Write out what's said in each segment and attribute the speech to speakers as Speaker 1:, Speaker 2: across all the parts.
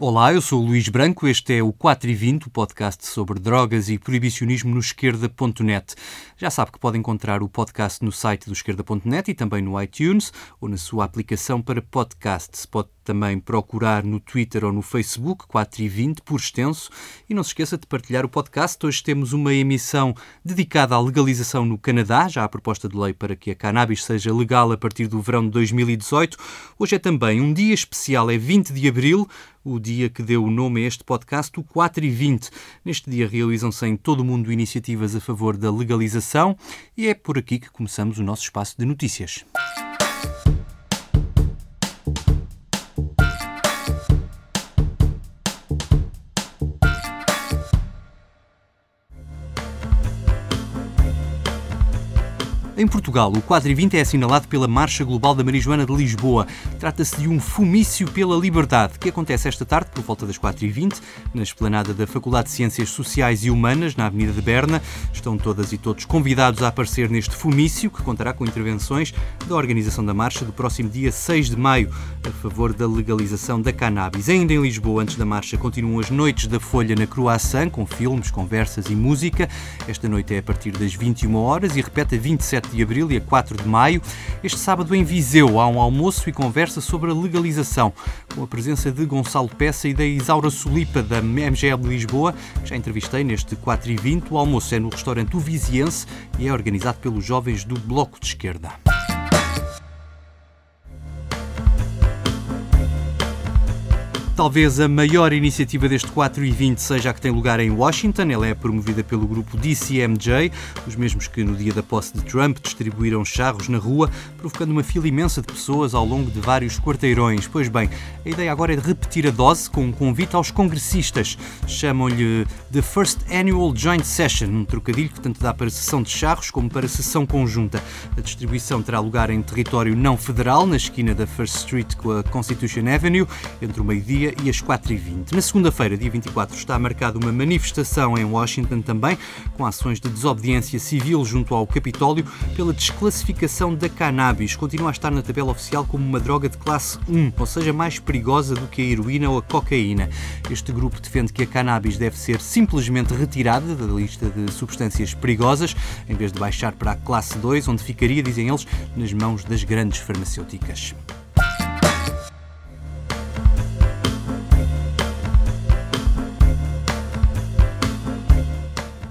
Speaker 1: Olá, eu sou o Luís Branco, este é o 4 e 20, o podcast sobre drogas e proibicionismo no esquerda.net. Já sabe que pode encontrar o podcast no site do esquerda.net e também no iTunes ou na sua aplicação para podcasts. Pode também procurar no Twitter ou no Facebook, 4 e 20 por extenso. E não se esqueça de partilhar o podcast. Hoje temos uma emissão dedicada à legalização no Canadá, já há proposta de lei para que a cannabis seja legal a partir do verão de 2018. Hoje é também um dia especial, é 20 de abril, o dia que deu o nome a este podcast, o 4 e 20. Neste dia realizam-se em todo o mundo iniciativas a favor da legalização e é por aqui que começamos o nosso espaço de notícias. Em Portugal, o 4 e 20 é assinalado pela Marcha Global da Marijuana de Lisboa. Trata-se de um fumício pela liberdade, que acontece esta tarde, por volta das 4 e 20 na esplanada da Faculdade de Ciências Sociais e Humanas, na Avenida de Berna. Estão todas e todos convidados a aparecer neste fumício, que contará com intervenções da organização da marcha do próximo dia 6 de maio, a favor da legalização da cannabis. Ainda em Lisboa, antes da marcha, continuam as Noites da Folha na Croissant, com filmes, conversas e música. Esta noite é a partir das 21 horas e repete a 27 de abril e a 4 de maio. Este sábado em Viseu há um almoço e conversa sobre a legalização, com a presença de Gonçalo Peça e da Isaura Solipa, da MGL Lisboa, que já entrevistei neste 4 e 20. O almoço é no restaurante O Viziense e é organizado pelos jovens do Bloco de Esquerda. Talvez a maior iniciativa deste 4 e 20 seja a que tem lugar em Washington. Ela é promovida pelo grupo DCMJ, os mesmos que no dia da posse de Trump distribuíram charros na rua, provocando uma fila imensa de pessoas ao longo de vários quarteirões. Pois bem, a ideia agora é de repetir a dose com um convite aos congressistas. Chamam-lhe The First Annual Joint Session, um trocadilho que tanto dá para sessão de charros como para sessão conjunta. A distribuição terá lugar em território não federal, na esquina da First Street com a Constitution Avenue, entre o meio-dia e às 4h20. Na segunda-feira, dia 24, está marcada uma manifestação em Washington também, com ações de desobediência civil junto ao Capitólio pela desclassificação da cannabis. Continua a estar na tabela oficial como uma droga de classe 1, ou seja, mais perigosa do que a heroína ou a cocaína. Este grupo defende que a cannabis deve ser simplesmente retirada da lista de substâncias perigosas, em vez de baixar para a classe 2, onde ficaria, dizem eles, nas mãos das grandes farmacêuticas.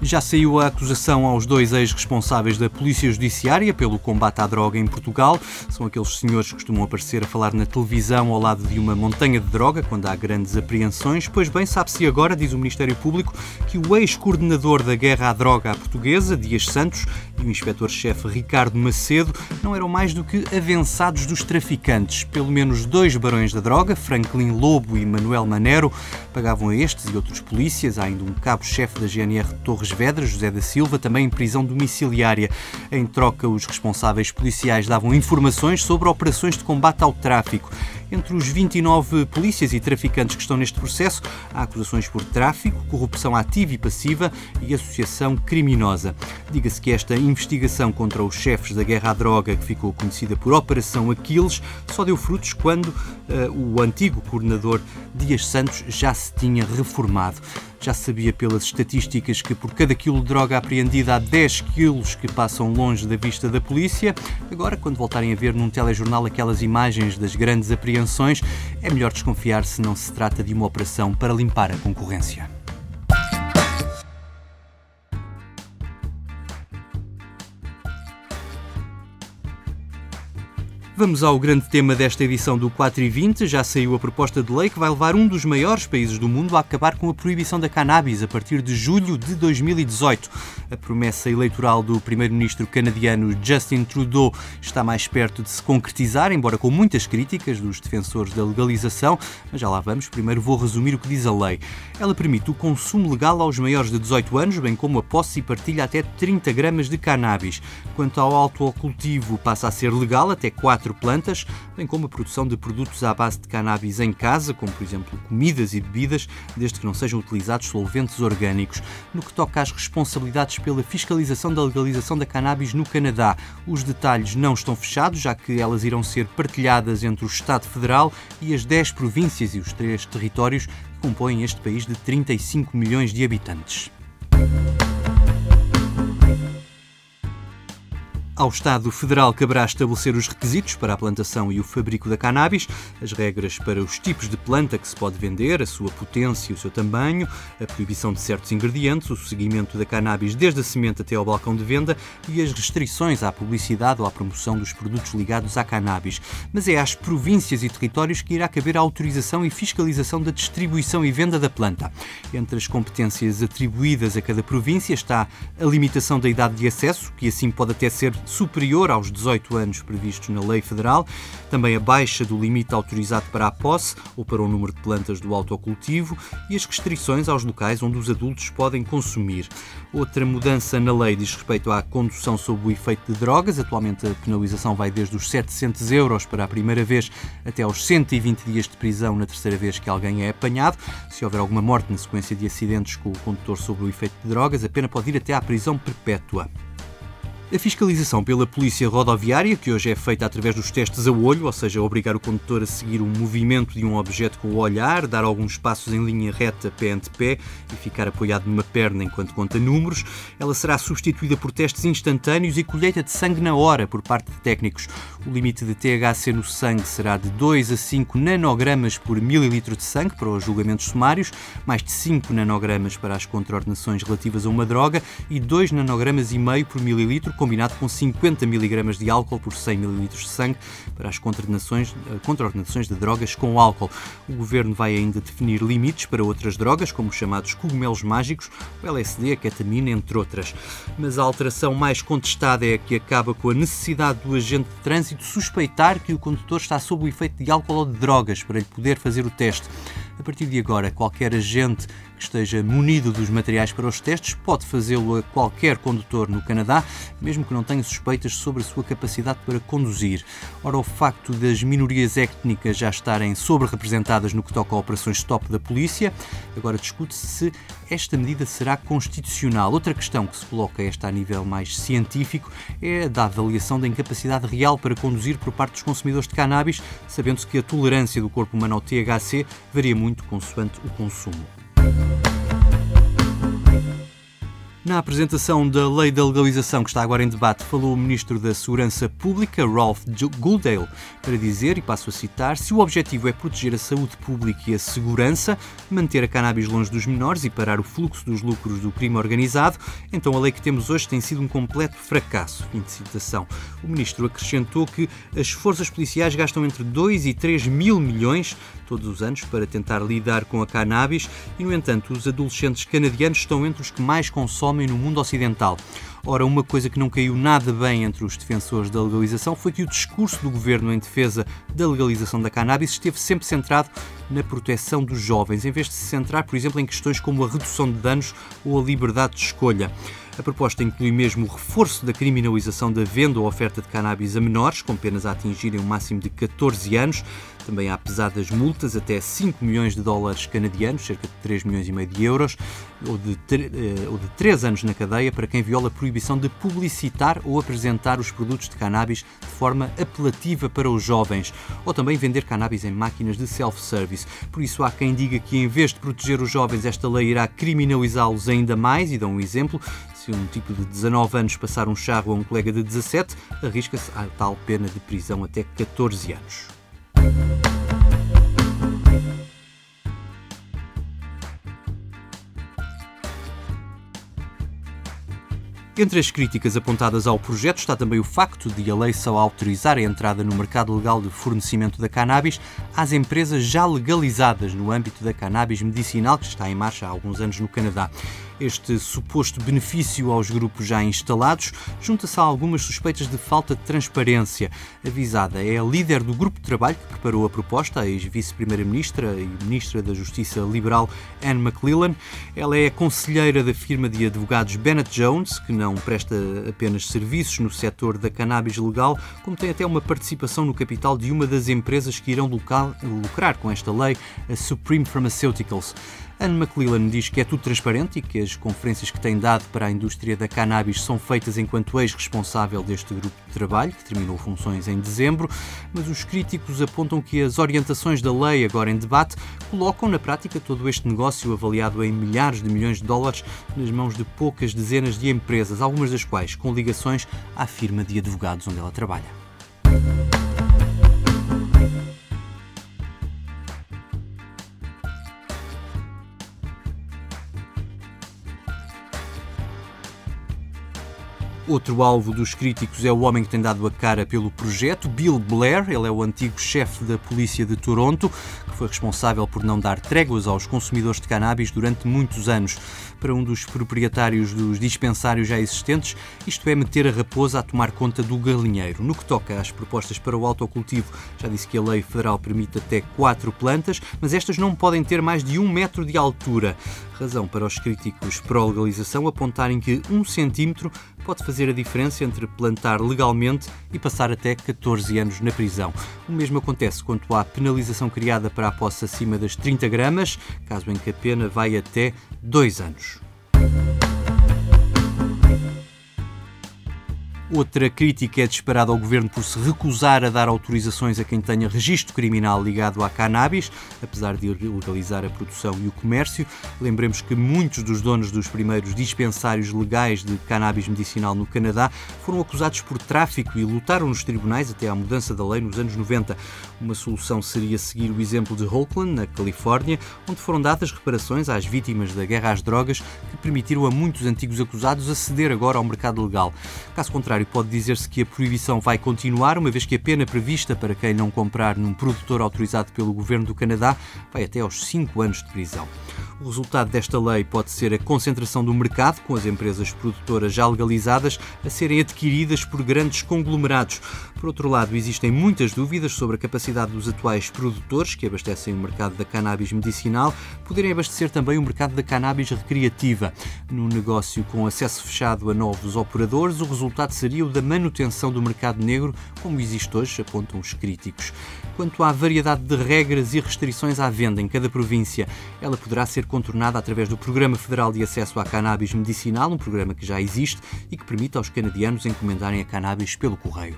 Speaker 1: Já saiu a acusação aos dois ex-responsáveis da Polícia Judiciária pelo combate à droga em Portugal. São aqueles senhores que costumam aparecer a falar na televisão ao lado de uma montanha de droga quando há grandes apreensões. Pois bem, sabe-se agora, diz o Ministério Público, que o ex-coordenador da guerra à droga à portuguesa, Dias Santos, e o inspetor-chefe Ricardo Macedo não eram mais do que avançados dos traficantes. Pelo menos dois barões da droga, Franklin Lobo e Manuel Manero, pagavam a estes e outros polícias, há ainda um cabo-chefe da GNR Torres Vedras, José da Silva, também em prisão domiciliária. Em troca, os responsáveis policiais davam informações sobre operações de combate ao tráfico. Entre os 29 polícias e traficantes que estão neste processo, há acusações por tráfico, corrupção ativa e passiva e associação criminosa. Diga-se que esta investigação contra os chefes da guerra à droga, que ficou conhecida por Operação Aquiles, só deu frutos quando uh, o antigo coordenador Dias Santos já se tinha reformado. Já sabia pelas estatísticas que por cada quilo de droga apreendida há 10 quilos que passam longe da vista da polícia. Agora, quando voltarem a ver num telejornal aquelas imagens das grandes apreensões, é melhor desconfiar se não se trata de uma operação para limpar a concorrência. Vamos ao grande tema desta edição do 4 e 20. Já saiu a proposta de lei que vai levar um dos maiores países do mundo a acabar com a proibição da cannabis a partir de julho de 2018. A promessa eleitoral do primeiro-ministro canadiano Justin Trudeau está mais perto de se concretizar, embora com muitas críticas dos defensores da legalização. Mas já lá vamos. Primeiro vou resumir o que diz a lei. Ela permite o consumo legal aos maiores de 18 anos, bem como a posse e partilha até 30 gramas de cannabis. Quanto ao autocultivo, passa a ser legal até 4 quatro plantas, bem como a produção de produtos à base de cannabis em casa, como por exemplo comidas e bebidas, desde que não sejam utilizados solventes orgânicos. No que toca às responsabilidades pela fiscalização da legalização da cannabis no Canadá, os detalhes não estão fechados, já que elas irão ser partilhadas entre o Estado Federal e as 10 províncias e os três territórios que compõem este país de 35 milhões de habitantes. Ao Estado Federal caberá estabelecer os requisitos para a plantação e o fabrico da cannabis, as regras para os tipos de planta que se pode vender, a sua potência e o seu tamanho, a proibição de certos ingredientes, o seguimento da cannabis desde a semente até ao balcão de venda e as restrições à publicidade ou à promoção dos produtos ligados à cannabis. Mas é às províncias e territórios que irá caber a autorização e fiscalização da distribuição e venda da planta. Entre as competências atribuídas a cada província está a limitação da idade de acesso, que assim pode até ser superior aos 18 anos previstos na lei federal, também a baixa do limite autorizado para a posse ou para o número de plantas do autocultivo e as restrições aos locais onde os adultos podem consumir. Outra mudança na lei diz respeito à condução sob o efeito de drogas. Atualmente a penalização vai desde os 700 euros para a primeira vez até aos 120 dias de prisão na terceira vez que alguém é apanhado. Se houver alguma morte na sequência de acidentes com o condutor sob o efeito de drogas, a pena pode ir até à prisão perpétua. A fiscalização pela Polícia Rodoviária, que hoje é feita através dos testes a olho, ou seja, obrigar o condutor a seguir o movimento de um objeto com o olhar, dar alguns passos em linha reta, pé ante pé e ficar apoiado numa perna enquanto conta números, ela será substituída por testes instantâneos e colheita de sangue na hora por parte de técnicos. O limite de THC no sangue será de 2 a 5 nanogramas por mililitro de sangue para os julgamentos sumários, mais de 5 nanogramas para as contraordenações relativas a uma droga e 2 nanogramas e meio por mililitro combinado com 50 mg de álcool por 100 ml de sangue para as contraordenações, eh, contraordenações de drogas com álcool. O governo vai ainda definir limites para outras drogas, como os chamados cogumelos mágicos, o LSD, a ketamina, entre outras. Mas a alteração mais contestada é a que acaba com a necessidade do agente de trânsito suspeitar que o condutor está sob o efeito de álcool ou de drogas para lhe poder fazer o teste. A partir de agora, qualquer agente que esteja munido dos materiais para os testes pode fazê-lo a qualquer condutor no Canadá, mesmo que não tenha suspeitas sobre a sua capacidade para conduzir. Ora, o facto das minorias étnicas já estarem sobre-representadas no que toca a operações stop da polícia, agora discute-se se esta medida será constitucional. Outra questão que se coloca esta a nível mais científico é a da avaliação da incapacidade real para conduzir por parte dos consumidores de cannabis, sabendo-se que a tolerância do corpo humano ao THC varia muito consoante o consumo. Bye. Na apresentação da lei da legalização que está agora em debate, falou o Ministro da Segurança Pública, Ralph Goodale, para dizer, e passo a citar, se o objetivo é proteger a saúde pública e a segurança, manter a cannabis longe dos menores e parar o fluxo dos lucros do crime organizado, então a lei que temos hoje tem sido um completo fracasso. Fim de citação. O Ministro acrescentou que as forças policiais gastam entre 2 e 3 mil milhões todos os anos para tentar lidar com a cannabis e, no entanto, os adolescentes canadianos estão entre os que mais consomem no mundo ocidental. Ora, uma coisa que não caiu nada bem entre os defensores da legalização foi que o discurso do governo em defesa da legalização da cannabis esteve sempre centrado na proteção dos jovens, em vez de se centrar, por exemplo, em questões como a redução de danos ou a liberdade de escolha. A proposta inclui mesmo o reforço da criminalização da venda ou oferta de cannabis a menores, com penas a atingirem um máximo de 14 anos. Também há pesadas multas até 5 milhões de dólares canadianos, cerca de 3 milhões e meio de euros, ou de, eh, ou de 3 anos na cadeia para quem viola a proibição de publicitar ou apresentar os produtos de cannabis de forma apelativa para os jovens, ou também vender cannabis em máquinas de self-service. Por isso há quem diga que em vez de proteger os jovens, esta lei irá criminalizá-los ainda mais. E dão um exemplo. Se um tipo de 19 anos passar um charro a um colega de 17, arrisca-se a tal pena de prisão até 14 anos. Entre as críticas apontadas ao projeto está também o facto de a lei só autorizar a entrada no mercado legal de fornecimento da cannabis às empresas já legalizadas no âmbito da cannabis medicinal, que está em marcha há alguns anos no Canadá. Este suposto benefício aos grupos já instalados junta-se a algumas suspeitas de falta de transparência. Avisada é a líder do grupo de trabalho que preparou a proposta, a ex-vice-primeira-ministra e ministra da Justiça liberal Anne McClellan. Ela é conselheira da firma de advogados Bennett Jones, que não não presta apenas serviços no setor da cannabis legal, como tem até uma participação no capital de uma das empresas que irão lucrar com esta lei, a Supreme Pharmaceuticals. Anne McClellan diz que é tudo transparente e que as conferências que tem dado para a indústria da cannabis são feitas enquanto ex-responsável deste grupo de trabalho, que terminou funções em dezembro, mas os críticos apontam que as orientações da lei agora em debate colocam na prática todo este negócio avaliado em milhares de milhões de dólares nas mãos de poucas dezenas de empresas, algumas das quais com ligações à firma de advogados onde ela trabalha. Outro alvo dos críticos é o homem que tem dado a cara pelo projeto, Bill Blair. Ele é o antigo chefe da polícia de Toronto, que foi responsável por não dar tréguas aos consumidores de cannabis durante muitos anos. Para um dos proprietários dos dispensários já existentes, isto é meter a raposa a tomar conta do galinheiro. No que toca às propostas para o autocultivo, já disse que a lei federal permite até quatro plantas, mas estas não podem ter mais de um metro de altura. Razão para os críticos pró-legalização apontarem que um centímetro pode fazer a diferença entre plantar legalmente e passar até 14 anos na prisão. O mesmo acontece quanto à penalização criada para a posse acima das 30 gramas, caso em que a pena vai até 2 anos. Outra crítica é disparada ao governo por se recusar a dar autorizações a quem tenha registro criminal ligado à cannabis, apesar de legalizar a produção e o comércio. Lembremos que muitos dos donos dos primeiros dispensários legais de cannabis medicinal no Canadá foram acusados por tráfico e lutaram nos tribunais até à mudança da lei nos anos 90. Uma solução seria seguir o exemplo de Oakland, na Califórnia, onde foram dadas reparações às vítimas da guerra às drogas que permitiram a muitos antigos acusados aceder agora ao mercado legal. Caso contrário, contrário, pode dizer-se que a proibição vai continuar, uma vez que a pena prevista para quem não comprar num produtor autorizado pelo governo do Canadá vai até aos 5 anos de prisão. O resultado desta lei pode ser a concentração do mercado, com as empresas produtoras já legalizadas a serem adquiridas por grandes conglomerados. Por outro lado, existem muitas dúvidas sobre a capacidade dos atuais produtores que abastecem o mercado da cannabis medicinal poderem abastecer também o mercado da cannabis recreativa. No negócio com acesso fechado a novos operadores, o resultado seria o da manutenção do mercado negro, como existe hoje, apontam os críticos. Quanto à variedade de regras e restrições à venda em cada província, ela poderá ser contornada através do Programa Federal de Acesso à Cannabis Medicinal, um programa que já existe e que permite aos canadianos encomendarem a cannabis pelo correio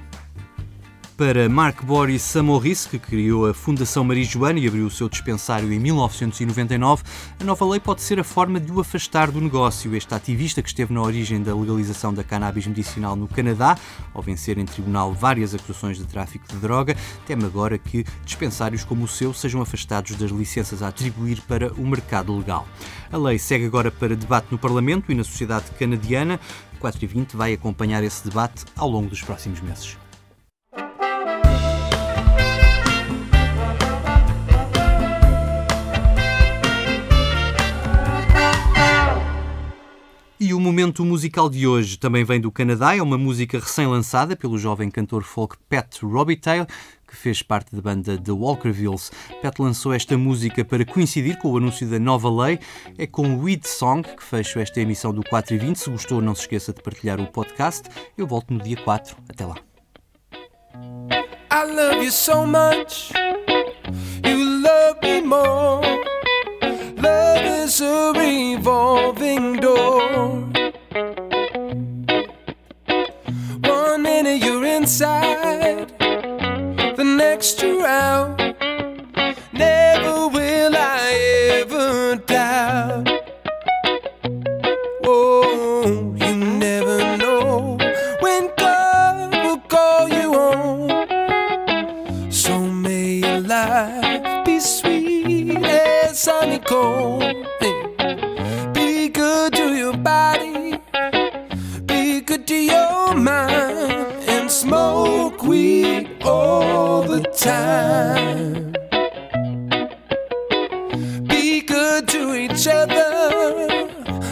Speaker 1: para Mark Boris Samoris, que criou a Fundação Marijuana e abriu o seu dispensário em 1999, a nova lei pode ser a forma de o afastar do negócio. Este ativista, que esteve na origem da legalização da cannabis medicinal no Canadá, ao vencer em tribunal várias acusações de tráfico de droga, teme agora que dispensários como o seu sejam afastados das licenças a atribuir para o mercado legal. A lei segue agora para debate no Parlamento e na sociedade canadiana. 4 e 20 vai acompanhar esse debate ao longo dos próximos meses. Momento musical de hoje também vem do Canadá. É uma música recém-lançada pelo jovem cantor folk Pat Robitaille, que fez parte da banda The Walkervilles. Pat lançou esta música para coincidir com o anúncio da nova lei. É com o Weed Song que fecho esta emissão do 4 e 20. Se gostou, não se esqueça de partilhar o podcast. Eu volto no dia 4. Até lá. I love you so much. You love me more. Love is a revolving door. Time. Be good to each other.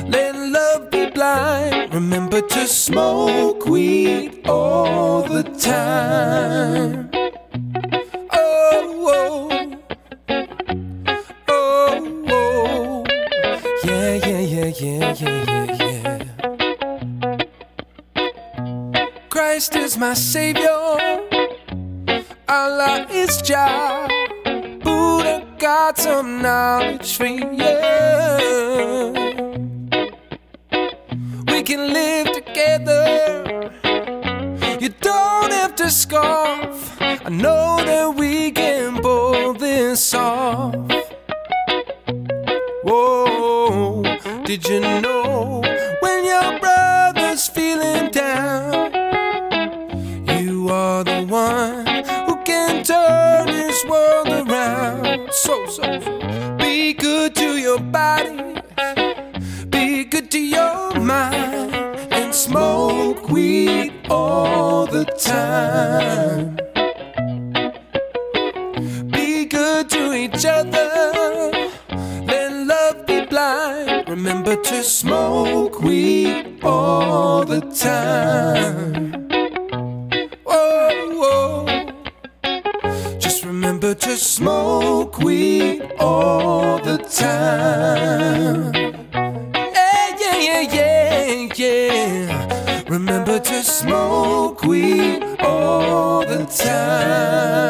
Speaker 1: Let love be blind. Remember to smoke weed all the time. Oh, oh. Oh, oh. Yeah, yeah, yeah, yeah, yeah, yeah.
Speaker 2: Christ is my Savior. Allah is Jah. Buddha got some knowledge for you. We can live together. You don't have to scoff. I know that we can pull this off. Whoa, did you know be good to your body, be good to your mind, and smoke weed all the time. Be good to each other, let love be blind. Remember to smoke weed all the time. to smoke weed all the time. Yeah, yeah, yeah, yeah, yeah. Remember to smoke weed all the time.